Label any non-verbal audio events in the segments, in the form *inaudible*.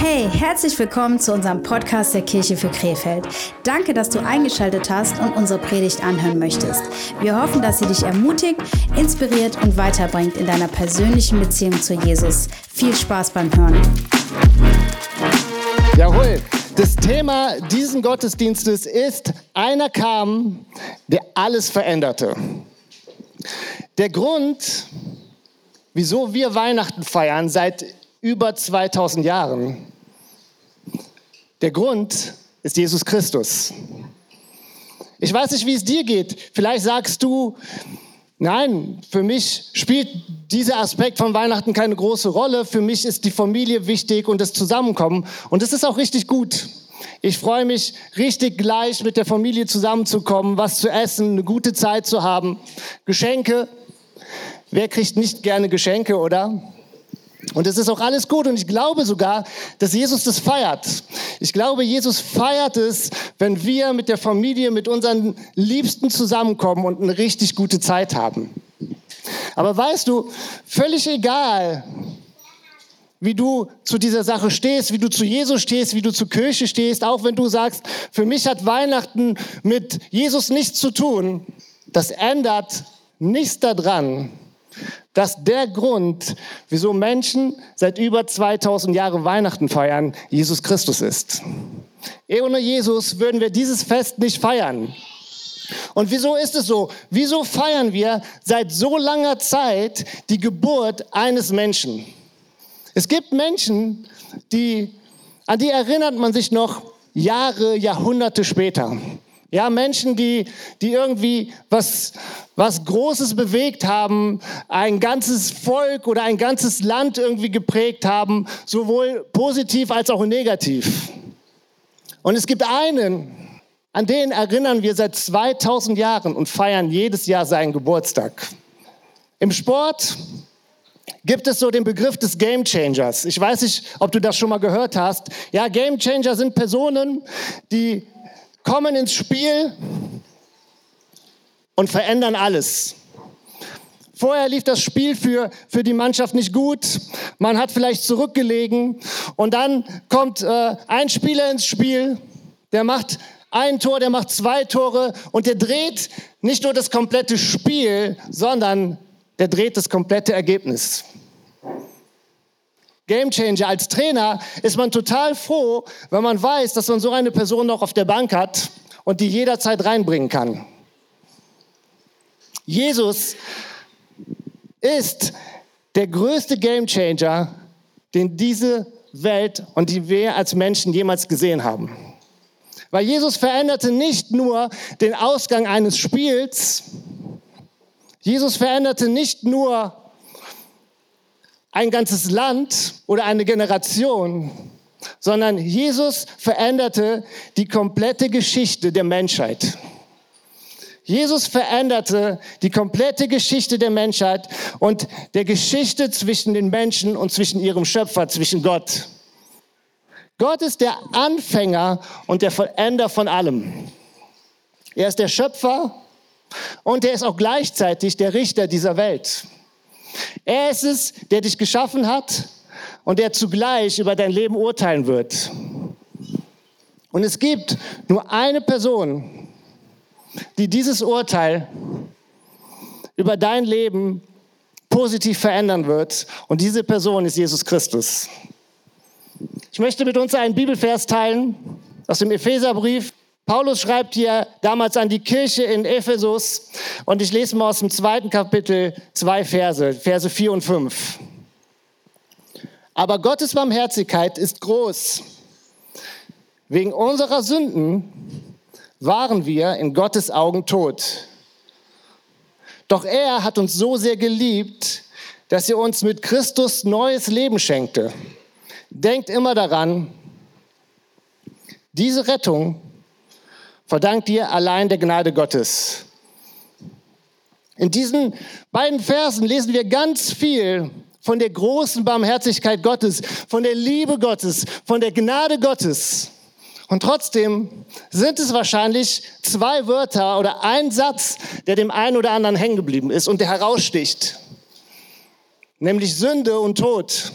Hey, herzlich willkommen zu unserem Podcast der Kirche für Krefeld. Danke, dass du eingeschaltet hast und unsere Predigt anhören möchtest. Wir hoffen, dass sie dich ermutigt, inspiriert und weiterbringt in deiner persönlichen Beziehung zu Jesus. Viel Spaß beim Hören. Jawohl. Das Thema diesen Gottesdienstes ist, einer kam, der alles veränderte. Der Grund, wieso wir Weihnachten feiern seit über 2000 Jahren, der Grund ist Jesus Christus. Ich weiß nicht, wie es dir geht. Vielleicht sagst du, nein, für mich spielt dieser Aspekt von Weihnachten keine große Rolle. Für mich ist die Familie wichtig und das Zusammenkommen. Und das ist auch richtig gut. Ich freue mich richtig gleich mit der Familie zusammenzukommen, was zu essen, eine gute Zeit zu haben, Geschenke. Wer kriegt nicht gerne Geschenke, oder? Und es ist auch alles gut und ich glaube sogar, dass Jesus das feiert. Ich glaube, Jesus feiert es, wenn wir mit der Familie, mit unseren Liebsten zusammenkommen und eine richtig gute Zeit haben. Aber weißt du, völlig egal, wie du zu dieser Sache stehst, wie du zu Jesus stehst, wie du zur Kirche stehst, auch wenn du sagst, für mich hat Weihnachten mit Jesus nichts zu tun, das ändert nichts daran, dass der Grund, wieso Menschen seit über 2000 Jahren Weihnachten feiern, Jesus Christus ist. Ohne Jesus würden wir dieses Fest nicht feiern. Und wieso ist es so? Wieso feiern wir seit so langer Zeit die Geburt eines Menschen? Es gibt Menschen, die, an die erinnert man sich noch Jahre, Jahrhunderte später. Ja, Menschen, die, die irgendwie was, was Großes bewegt haben, ein ganzes Volk oder ein ganzes Land irgendwie geprägt haben, sowohl positiv als auch negativ. Und es gibt einen, an den erinnern wir seit 2000 Jahren und feiern jedes Jahr seinen Geburtstag. Im Sport gibt es so den Begriff des Game Changers. Ich weiß nicht, ob du das schon mal gehört hast. Ja, Game Changer sind Personen, die kommen ins Spiel und verändern alles. Vorher lief das Spiel für, für die Mannschaft nicht gut. Man hat vielleicht zurückgelegen. Und dann kommt äh, ein Spieler ins Spiel, der macht ein Tor, der macht zwei Tore und der dreht nicht nur das komplette Spiel, sondern der dreht das komplette Ergebnis. Gamechanger. Als Trainer ist man total froh, wenn man weiß, dass man so eine Person noch auf der Bank hat und die jederzeit reinbringen kann. Jesus ist der größte Gamechanger, den diese Welt und die wir als Menschen jemals gesehen haben. Weil Jesus veränderte nicht nur den Ausgang eines Spiels, Jesus veränderte nicht nur ein ganzes Land oder eine Generation, sondern Jesus veränderte die komplette Geschichte der Menschheit. Jesus veränderte die komplette Geschichte der Menschheit und der Geschichte zwischen den Menschen und zwischen ihrem Schöpfer, zwischen Gott. Gott ist der Anfänger und der Vollender von allem. Er ist der Schöpfer und er ist auch gleichzeitig der Richter dieser Welt. Er ist es, der dich geschaffen hat und der zugleich über dein Leben urteilen wird. Und es gibt nur eine Person, die dieses Urteil über dein Leben positiv verändern wird. Und diese Person ist Jesus Christus. Ich möchte mit uns einen Bibelvers teilen aus dem Epheserbrief. Paulus schreibt hier damals an die Kirche in Ephesus und ich lese mal aus dem zweiten Kapitel zwei Verse, Verse 4 und 5. Aber Gottes Barmherzigkeit ist groß. Wegen unserer Sünden waren wir in Gottes Augen tot. Doch er hat uns so sehr geliebt, dass er uns mit Christus neues Leben schenkte. Denkt immer daran, diese Rettung verdankt dir allein der Gnade Gottes. In diesen beiden Versen lesen wir ganz viel von der großen Barmherzigkeit Gottes, von der Liebe Gottes, von der Gnade Gottes. Und trotzdem sind es wahrscheinlich zwei Wörter oder ein Satz, der dem einen oder anderen hängen geblieben ist und der heraussticht. Nämlich Sünde und Tod.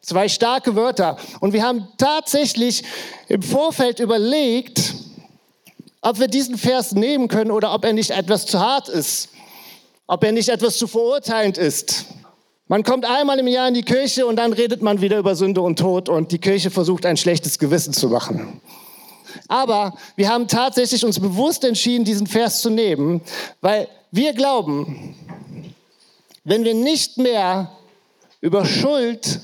Zwei starke Wörter. Und wir haben tatsächlich im Vorfeld überlegt, ob wir diesen Vers nehmen können oder ob er nicht etwas zu hart ist, ob er nicht etwas zu verurteilend ist. Man kommt einmal im Jahr in die Kirche und dann redet man wieder über Sünde und Tod und die Kirche versucht ein schlechtes Gewissen zu machen. Aber wir haben tatsächlich uns bewusst entschieden, diesen Vers zu nehmen, weil wir glauben, wenn wir nicht mehr über Schuld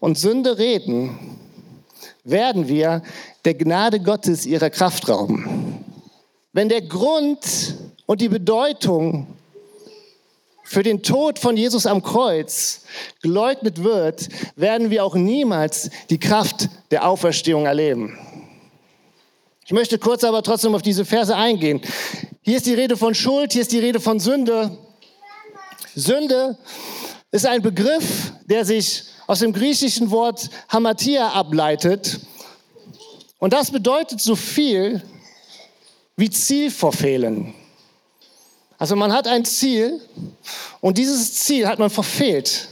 und Sünde reden, werden wir der Gnade Gottes ihrer Kraft rauben. Wenn der Grund und die Bedeutung für den Tod von Jesus am Kreuz geleugnet wird, werden wir auch niemals die Kraft der Auferstehung erleben. Ich möchte kurz aber trotzdem auf diese Verse eingehen. Hier ist die Rede von Schuld, hier ist die Rede von Sünde. Sünde ist ein Begriff, der sich aus dem griechischen Wort Hamatia ableitet. Und das bedeutet so viel wie Ziel verfehlen. Also man hat ein Ziel und dieses Ziel hat man verfehlt.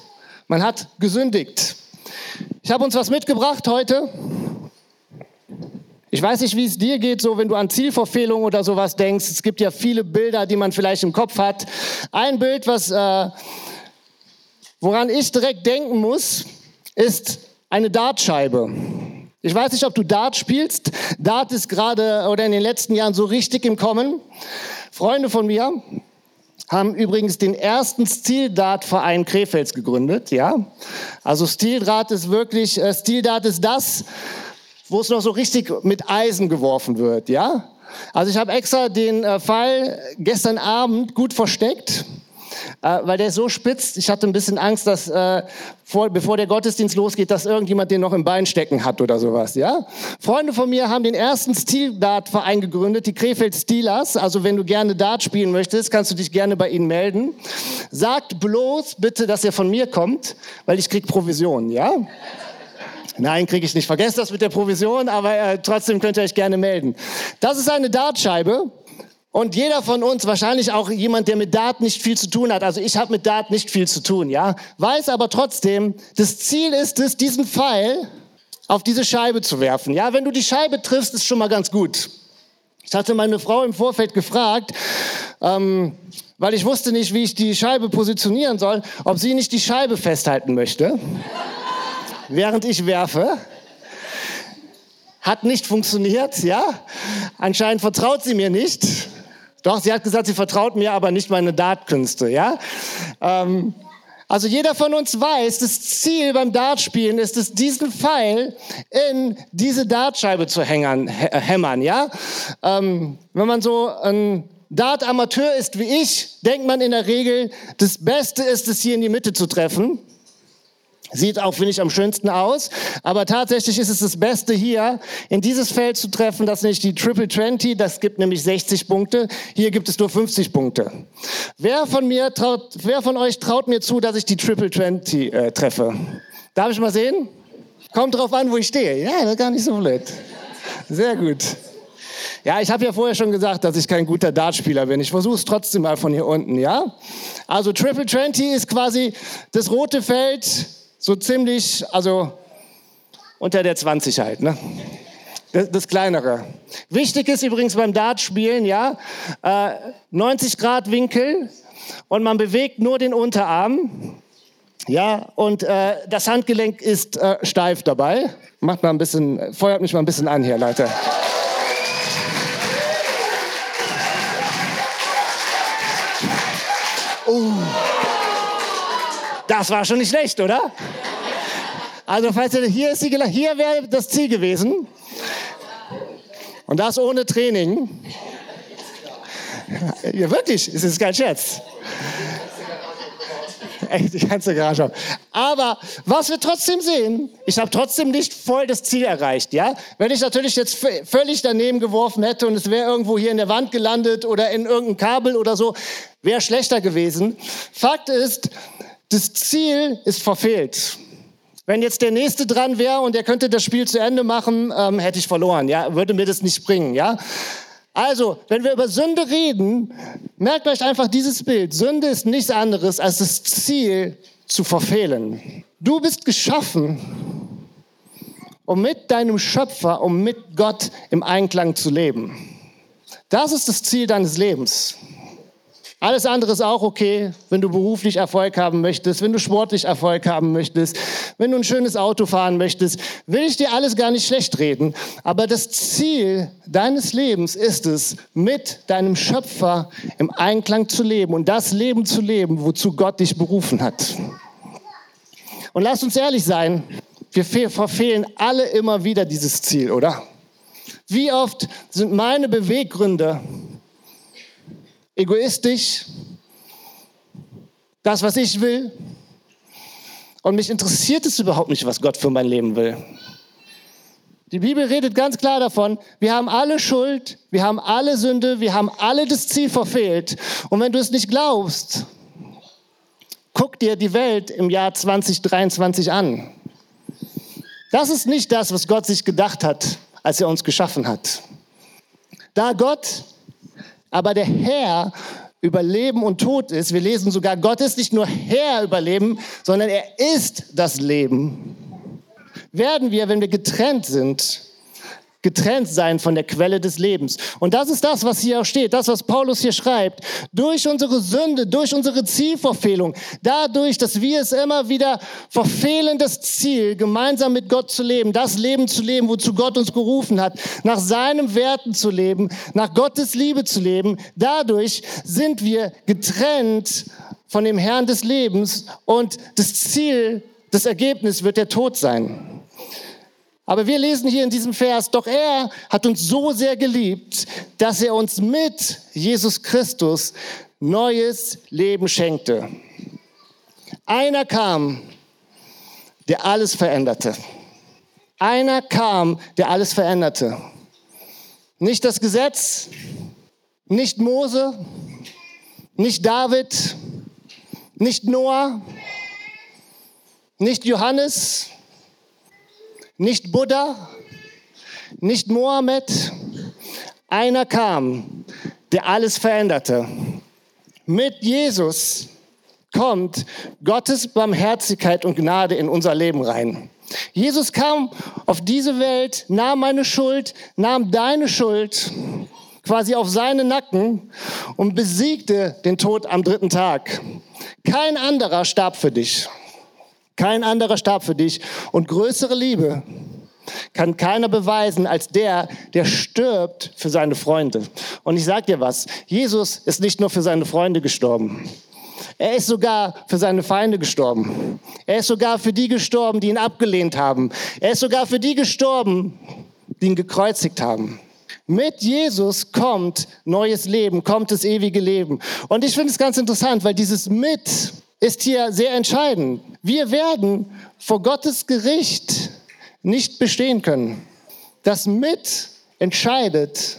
Man hat gesündigt. Ich habe uns was mitgebracht heute. Ich weiß nicht, wie es dir geht, so wenn du an Zielverfehlung oder sowas denkst. Es gibt ja viele Bilder, die man vielleicht im Kopf hat. Ein Bild, was äh, Woran ich direkt denken muss, ist eine Dartscheibe. Ich weiß nicht, ob du Dart spielst. Dart ist gerade oder in den letzten Jahren so richtig im Kommen. Freunde von mir haben übrigens den ersten Stil-Dart-Verein Krefelds gegründet. Ja, also Stil-Dart ist wirklich äh, Stil-Dart ist das, wo es noch so richtig mit Eisen geworfen wird. Ja, also ich habe extra den äh, Fall gestern Abend gut versteckt äh, weil der ist so spitz. Ich hatte ein bisschen Angst, dass äh, vor, bevor der Gottesdienst losgeht, dass irgendjemand den noch im Bein stecken hat oder sowas. Ja? Freunde von mir haben den ersten Stil-Dart-Verein gegründet, die Krefeld Steelers. Also wenn du gerne Dart spielen möchtest, kannst du dich gerne bei ihnen melden. Sagt bloß bitte, dass er von mir kommt, weil ich krieg Provision. Ja? Nein, kriege ich nicht. Vergesst das mit der Provision, aber äh, trotzdem könnt ihr euch gerne melden. Das ist eine Dartscheibe. Und jeder von uns, wahrscheinlich auch jemand, der mit Dart nicht viel zu tun hat, also ich habe mit Dart nicht viel zu tun, ja, weiß aber trotzdem, das Ziel ist es, diesen Pfeil auf diese Scheibe zu werfen. Ja, wenn du die Scheibe triffst, ist schon mal ganz gut. Ich hatte meine Frau im Vorfeld gefragt, ähm, weil ich wusste nicht, wie ich die Scheibe positionieren soll, ob sie nicht die Scheibe festhalten möchte, *laughs* während ich werfe. Hat nicht funktioniert, ja. Anscheinend vertraut sie mir nicht. Doch, sie hat gesagt, sie vertraut mir aber nicht meine Dartkünste, ja? Ähm, also jeder von uns weiß, das Ziel beim Dartspielen ist es, diesen Pfeil in diese Dartscheibe zu hängern, hämmern, ja? Ähm, wenn man so ein Dart-Amateur ist wie ich, denkt man in der Regel, das Beste ist es, hier in die Mitte zu treffen. Sieht auch, finde ich, am schönsten aus. Aber tatsächlich ist es das Beste hier, in dieses Feld zu treffen. Das ist nicht die Triple 20. Das gibt nämlich 60 Punkte. Hier gibt es nur 50 Punkte. Wer von mir traut, wer von euch traut mir zu, dass ich die Triple 20 äh, treffe? Darf ich mal sehen? Kommt drauf an, wo ich stehe. Ja, das ist gar nicht so blöd. Sehr gut. Ja, ich habe ja vorher schon gesagt, dass ich kein guter Dartspieler bin. Ich versuche es trotzdem mal von hier unten, ja? Also Triple 20 ist quasi das rote Feld so ziemlich, also unter der 20 halt, ne? Das, das kleinere. Wichtig ist übrigens beim Dartspielen, ja, äh, 90 Grad Winkel und man bewegt nur den Unterarm. Ja, und äh, das Handgelenk ist äh, steif dabei. Macht mal ein bisschen, feuert mich mal ein bisschen an hier, Leute. Oh. Das war schon nicht schlecht, oder? Also, falls ihr, hier ist die, hier wäre das Ziel gewesen. Und das ohne Training. Ja, wirklich, es ist kein Scherz. Echt, die ganze Garage. Aber was wir trotzdem sehen, ich habe trotzdem nicht voll das Ziel erreicht. Ja? Wenn ich natürlich jetzt völlig daneben geworfen hätte und es wäre irgendwo hier in der Wand gelandet oder in irgendein Kabel oder so, wäre schlechter gewesen. Fakt ist, das Ziel ist verfehlt. Wenn jetzt der Nächste dran wäre und er könnte das Spiel zu Ende machen, ähm, hätte ich verloren, ja, würde mir das nicht bringen, ja. Also, wenn wir über Sünde reden, merkt euch einfach dieses Bild. Sünde ist nichts anderes als das Ziel zu verfehlen. Du bist geschaffen, um mit deinem Schöpfer, um mit Gott im Einklang zu leben. Das ist das Ziel deines Lebens. Alles andere ist auch okay, wenn du beruflich Erfolg haben möchtest, wenn du sportlich Erfolg haben möchtest, wenn du ein schönes Auto fahren möchtest, will ich dir alles gar nicht schlecht reden. Aber das Ziel deines Lebens ist es, mit deinem Schöpfer im Einklang zu leben und das Leben zu leben, wozu Gott dich berufen hat. Und lass uns ehrlich sein, wir verfehlen alle immer wieder dieses Ziel, oder? Wie oft sind meine Beweggründe egoistisch, das, was ich will. Und mich interessiert es überhaupt nicht, was Gott für mein Leben will. Die Bibel redet ganz klar davon, wir haben alle Schuld, wir haben alle Sünde, wir haben alle das Ziel verfehlt. Und wenn du es nicht glaubst, guck dir die Welt im Jahr 2023 an. Das ist nicht das, was Gott sich gedacht hat, als er uns geschaffen hat. Da Gott aber der Herr über Leben und Tod ist. Wir lesen sogar, Gott ist nicht nur Herr über Leben, sondern er ist das Leben. Werden wir, wenn wir getrennt sind, getrennt sein von der Quelle des Lebens. Und das ist das, was hier auch steht, das, was Paulus hier schreibt. Durch unsere Sünde, durch unsere Zielverfehlung, dadurch, dass wir es immer wieder verfehlen, das Ziel, gemeinsam mit Gott zu leben, das Leben zu leben, wozu Gott uns gerufen hat, nach seinen Werten zu leben, nach Gottes Liebe zu leben, dadurch sind wir getrennt von dem Herrn des Lebens und das Ziel, das Ergebnis wird der Tod sein. Aber wir lesen hier in diesem Vers, doch er hat uns so sehr geliebt, dass er uns mit Jesus Christus neues Leben schenkte. Einer kam, der alles veränderte. Einer kam, der alles veränderte. Nicht das Gesetz, nicht Mose, nicht David, nicht Noah, nicht Johannes, nicht Buddha, nicht Mohammed. Einer kam, der alles veränderte. Mit Jesus kommt Gottes Barmherzigkeit und Gnade in unser Leben rein. Jesus kam auf diese Welt, nahm meine Schuld, nahm deine Schuld quasi auf seine Nacken und besiegte den Tod am dritten Tag. Kein anderer starb für dich. Kein anderer starb für dich. Und größere Liebe kann keiner beweisen als der, der stirbt für seine Freunde. Und ich sage dir was, Jesus ist nicht nur für seine Freunde gestorben. Er ist sogar für seine Feinde gestorben. Er ist sogar für die gestorben, die ihn abgelehnt haben. Er ist sogar für die gestorben, die ihn gekreuzigt haben. Mit Jesus kommt neues Leben, kommt das ewige Leben. Und ich finde es ganz interessant, weil dieses mit ist hier sehr entscheidend. Wir werden vor Gottes Gericht nicht bestehen können. Das mit entscheidet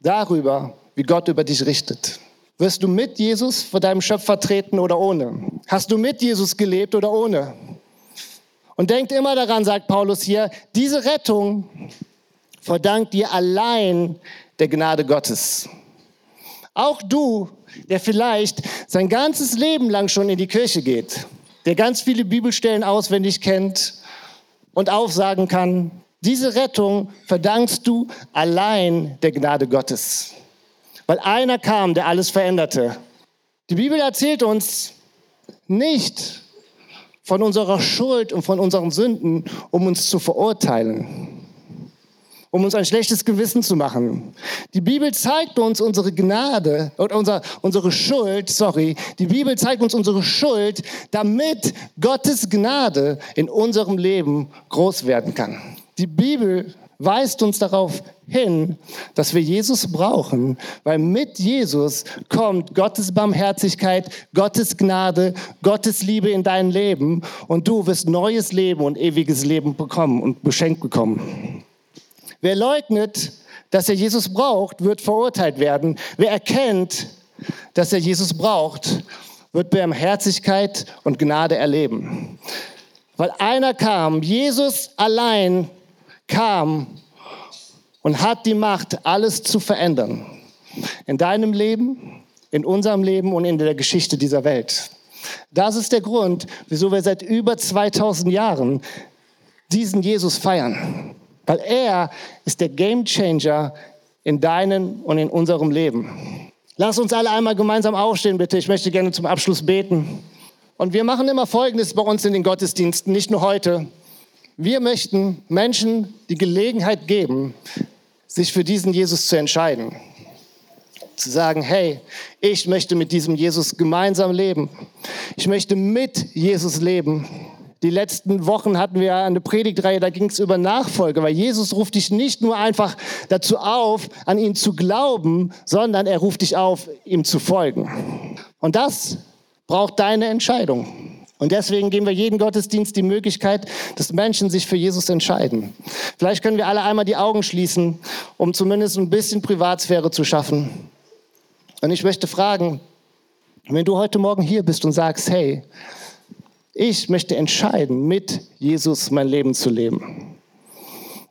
darüber, wie Gott über dich richtet. Wirst du mit Jesus vor deinem Schöpfer treten oder ohne? Hast du mit Jesus gelebt oder ohne? Und denkt immer daran, sagt Paulus hier, diese Rettung verdankt dir allein der Gnade Gottes. Auch du der vielleicht sein ganzes Leben lang schon in die Kirche geht, der ganz viele Bibelstellen auswendig kennt und aufsagen kann, diese Rettung verdankst du allein der Gnade Gottes. Weil einer kam, der alles veränderte. Die Bibel erzählt uns nicht von unserer Schuld und von unseren Sünden, um uns zu verurteilen um uns ein schlechtes Gewissen zu machen. Die Bibel zeigt uns unsere Gnade und unser, unsere Schuld, sorry, die Bibel zeigt uns unsere Schuld, damit Gottes Gnade in unserem Leben groß werden kann. Die Bibel weist uns darauf hin, dass wir Jesus brauchen, weil mit Jesus kommt Gottes Barmherzigkeit, Gottes Gnade, Gottes Liebe in dein Leben und du wirst neues Leben und ewiges Leben bekommen und beschenkt bekommen. Wer leugnet, dass er Jesus braucht, wird verurteilt werden. Wer erkennt, dass er Jesus braucht, wird Barmherzigkeit und Gnade erleben. Weil einer kam, Jesus allein kam und hat die Macht, alles zu verändern. In deinem Leben, in unserem Leben und in der Geschichte dieser Welt. Das ist der Grund, wieso wir seit über 2000 Jahren diesen Jesus feiern, weil er ist der Gamechanger in deinem und in unserem Leben. Lass uns alle einmal gemeinsam aufstehen, bitte. Ich möchte gerne zum Abschluss beten. Und wir machen immer Folgendes bei uns in den Gottesdiensten, nicht nur heute. Wir möchten Menschen die Gelegenheit geben, sich für diesen Jesus zu entscheiden. Zu sagen, hey, ich möchte mit diesem Jesus gemeinsam leben. Ich möchte mit Jesus leben. Die letzten Wochen hatten wir eine Predigtreihe, da ging es über Nachfolge, weil Jesus ruft dich nicht nur einfach dazu auf, an ihn zu glauben, sondern er ruft dich auf, ihm zu folgen. Und das braucht deine Entscheidung. Und deswegen geben wir jeden Gottesdienst die Möglichkeit, dass Menschen sich für Jesus entscheiden. Vielleicht können wir alle einmal die Augen schließen, um zumindest ein bisschen Privatsphäre zu schaffen. Und ich möchte fragen, wenn du heute Morgen hier bist und sagst, hey, ich möchte entscheiden, mit Jesus mein Leben zu leben.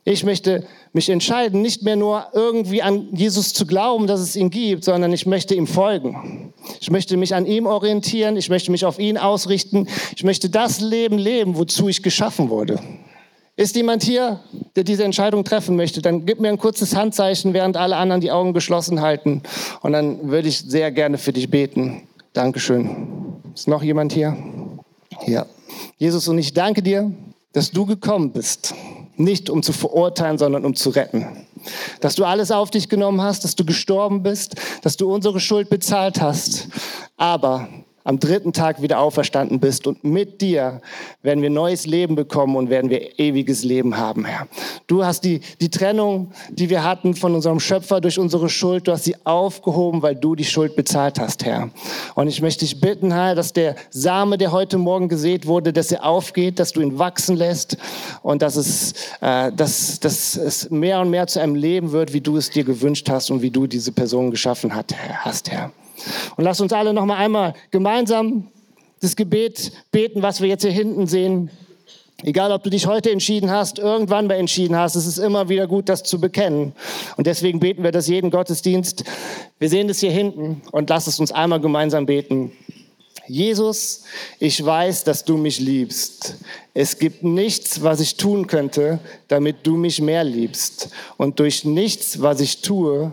Ich möchte mich entscheiden, nicht mehr nur irgendwie an Jesus zu glauben, dass es ihn gibt, sondern ich möchte ihm folgen. Ich möchte mich an ihm orientieren, ich möchte mich auf ihn ausrichten, ich möchte das Leben leben, wozu ich geschaffen wurde. Ist jemand hier, der diese Entscheidung treffen möchte, dann gib mir ein kurzes Handzeichen, während alle anderen die Augen geschlossen halten. Und dann würde ich sehr gerne für dich beten. Dankeschön. Ist noch jemand hier? Ja. Jesus, und ich danke dir, dass du gekommen bist, nicht um zu verurteilen, sondern um zu retten. Dass du alles auf dich genommen hast, dass du gestorben bist, dass du unsere Schuld bezahlt hast. Aber am dritten Tag wieder auferstanden bist und mit dir werden wir neues Leben bekommen und werden wir ewiges Leben haben, Herr. Du hast die, die Trennung, die wir hatten von unserem Schöpfer durch unsere Schuld, du hast sie aufgehoben, weil du die Schuld bezahlt hast, Herr. Und ich möchte dich bitten, Herr, dass der Same, der heute Morgen gesät wurde, dass er aufgeht, dass du ihn wachsen lässt und dass es, äh, dass, dass es mehr und mehr zu einem Leben wird, wie du es dir gewünscht hast und wie du diese Person geschaffen hast, Herr. Und lass uns alle noch mal einmal gemeinsam das Gebet beten, was wir jetzt hier hinten sehen. Egal, ob du dich heute entschieden hast, irgendwann mal entschieden hast, es ist immer wieder gut, das zu bekennen. Und deswegen beten wir das jeden Gottesdienst. Wir sehen das hier hinten und lass es uns einmal gemeinsam beten. Jesus, ich weiß, dass du mich liebst. Es gibt nichts, was ich tun könnte, damit du mich mehr liebst. Und durch nichts, was ich tue,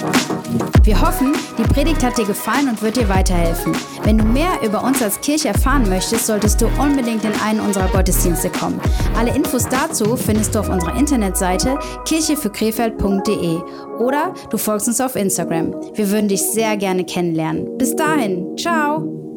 Wir hoffen, die Predigt hat dir gefallen und wird dir weiterhelfen. Wenn du mehr über uns als Kirche erfahren möchtest, solltest du unbedingt in einen unserer Gottesdienste kommen. Alle Infos dazu findest du auf unserer Internetseite kirchefürkrefeld.de oder du folgst uns auf Instagram. Wir würden dich sehr gerne kennenlernen. Bis dahin, ciao!